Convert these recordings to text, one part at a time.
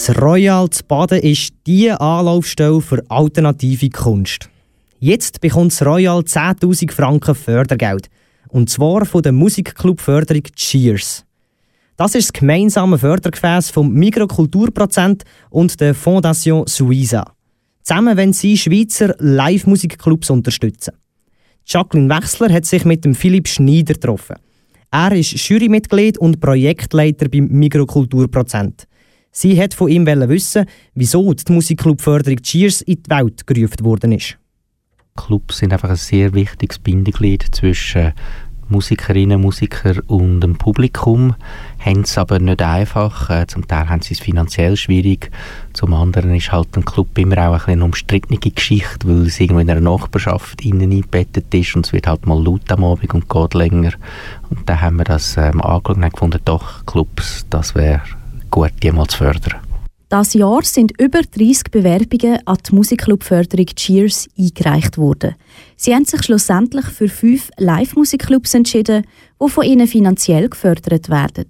Das Royal zu Baden ist die Anlaufstelle für alternative Kunst. Jetzt bekommt das Royal 10.000 Franken Fördergeld. Und zwar von der Musikclub-Förderung Cheers. Das ist das gemeinsame Fördergefäß vom Mikrokulturprozent und der Fondation Suiza. Zusammen wollen sie Schweizer Live-Musikclubs unterstützen. Jacqueline Wechsler hat sich mit dem Philipp Schneider getroffen. Er ist Jurymitglied und Projektleiter beim Mikrokulturprozent. Sie hat von ihm wissen, wieso die Musikclubförderung Cheers in die Welt gerufen worden ist. Clubs sind einfach ein sehr wichtiges Bindeglied zwischen Musikerinnen, Musiker und dem Publikum. Haben es aber nicht einfach. Äh, zum Teil haben sie es finanziell schwierig. Zum anderen ist halt ein Club immer auch ein eine umstrittene Geschichte, weil es irgendwo in einer Nachbarschaft innen eingebettet ist und es wird halt mal laut am Abend und geht länger. Und da haben wir das ähm, angeschaut und gefunden, doch, Clubs, das wäre gut, die mal zu fördern. Das Jahr sind über 30 Bewerbungen an die Musikclubförderung Cheers eingereicht worden. Sie haben sich schlussendlich für fünf Live-Musikclubs entschieden, die von ihnen finanziell gefördert werden.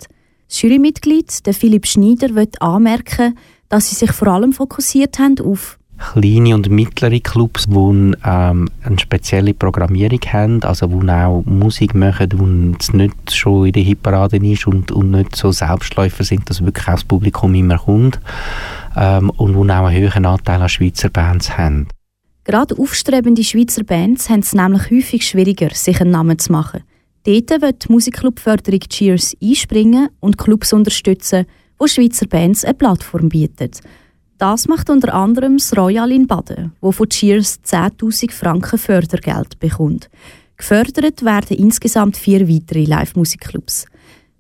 Das Jurymitglied, der Philipp Schneider, wird anmerken, dass sie sich vor allem fokussiert haben auf kleine und mittlere Clubs, die ähm, eine spezielle Programmierung haben, also die auch Musik machen, die nicht schon in der Hitparade ist und, und nicht so Selbstläufer sind, dass wirklich auch das Publikum immer kommt ähm, und die auch einen höheren Anteil an Schweizer Bands haben. Gerade aufstrebende Schweizer Bands haben es nämlich häufig schwieriger, sich einen Namen zu machen. Dort wird die Musikclubförderung Cheers einspringen und Clubs unterstützen, wo Schweizer Bands eine Plattform bieten. Das macht unter anderem das Royal in Baden, wo von Cheers 10.000 Franken Fördergeld bekommt. Gefördert werden insgesamt vier weitere Live-Musikclubs.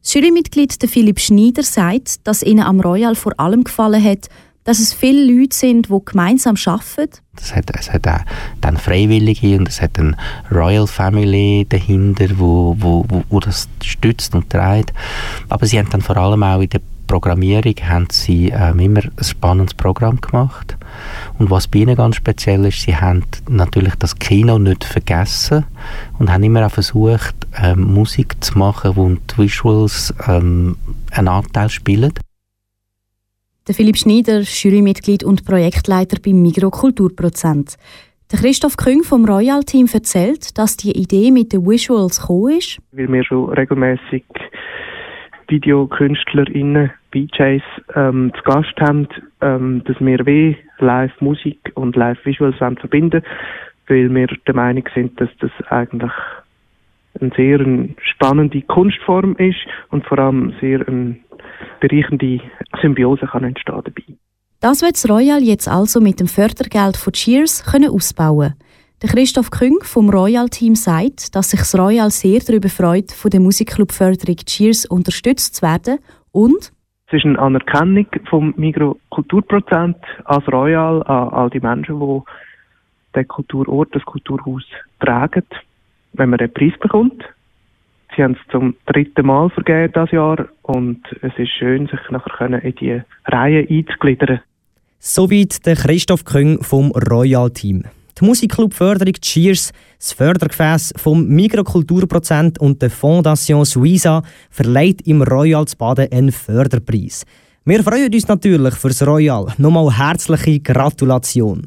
Das Jurymitglied Philipp Schneider sagt, dass ihnen am Royal vor allem gefallen hat, dass es viele Leute sind, die gemeinsam arbeiten. Es hat, es hat auch dann Freiwillige und es hat eine Royal Family dahinter, wo, wo, wo, wo das stützt und trägt. Aber sie haben dann vor allem auch in der Programmierung haben sie ähm, immer ein spannendes Programm gemacht. Und was bei ihnen ganz speziell ist, sie haben natürlich das Kino nicht vergessen und haben immer auch versucht, ähm, Musik zu machen, wo die Visuals ähm, einen Anteil spielen. Der Philipp Schneider, Jurymitglied und Projektleiter beim Migro Kulturprozent. Der Christoph Küng vom Royal Team erzählt, dass die Idee mit den Visuals gekommen ist. Weil wir schon regelmäßig VideokünstlerInnen, DJs ähm, zu Gast haben, ähm, dass wir wie Live-Musik und Live-Visuals verbinden weil wir der Meinung sind, dass das eigentlich eine sehr spannende Kunstform ist und vor allem sehr eine bereichende Symbiose kann entstehen dabei. Das wird Royal jetzt also mit dem Fördergeld von Cheers können ausbauen der Christoph Küng vom Royal-Team sagt, dass sich das Royal sehr darüber freut, von der Musikclub-Förderung Cheers unterstützt zu werden und es ist eine Anerkennung vom Migro Kulturprozent als Royal an all die Menschen, die den Kulturort, das Kulturhaus tragen, wenn man den Preis bekommt. Sie haben es zum dritten Mal vergeben dieses Jahr und es ist schön, sich nachher in die Reihe einzugliedern. Soweit der Christoph Küng vom Royal Team. Die Musikclub-Förderung Cheers, das Fördergefäß vom Mikrokulturprozent und der Fondation Suiza verleiht im Royal zu Baden einen Förderpreis. Wir freuen uns natürlich fürs Royal. Nochmal herzliche Gratulation.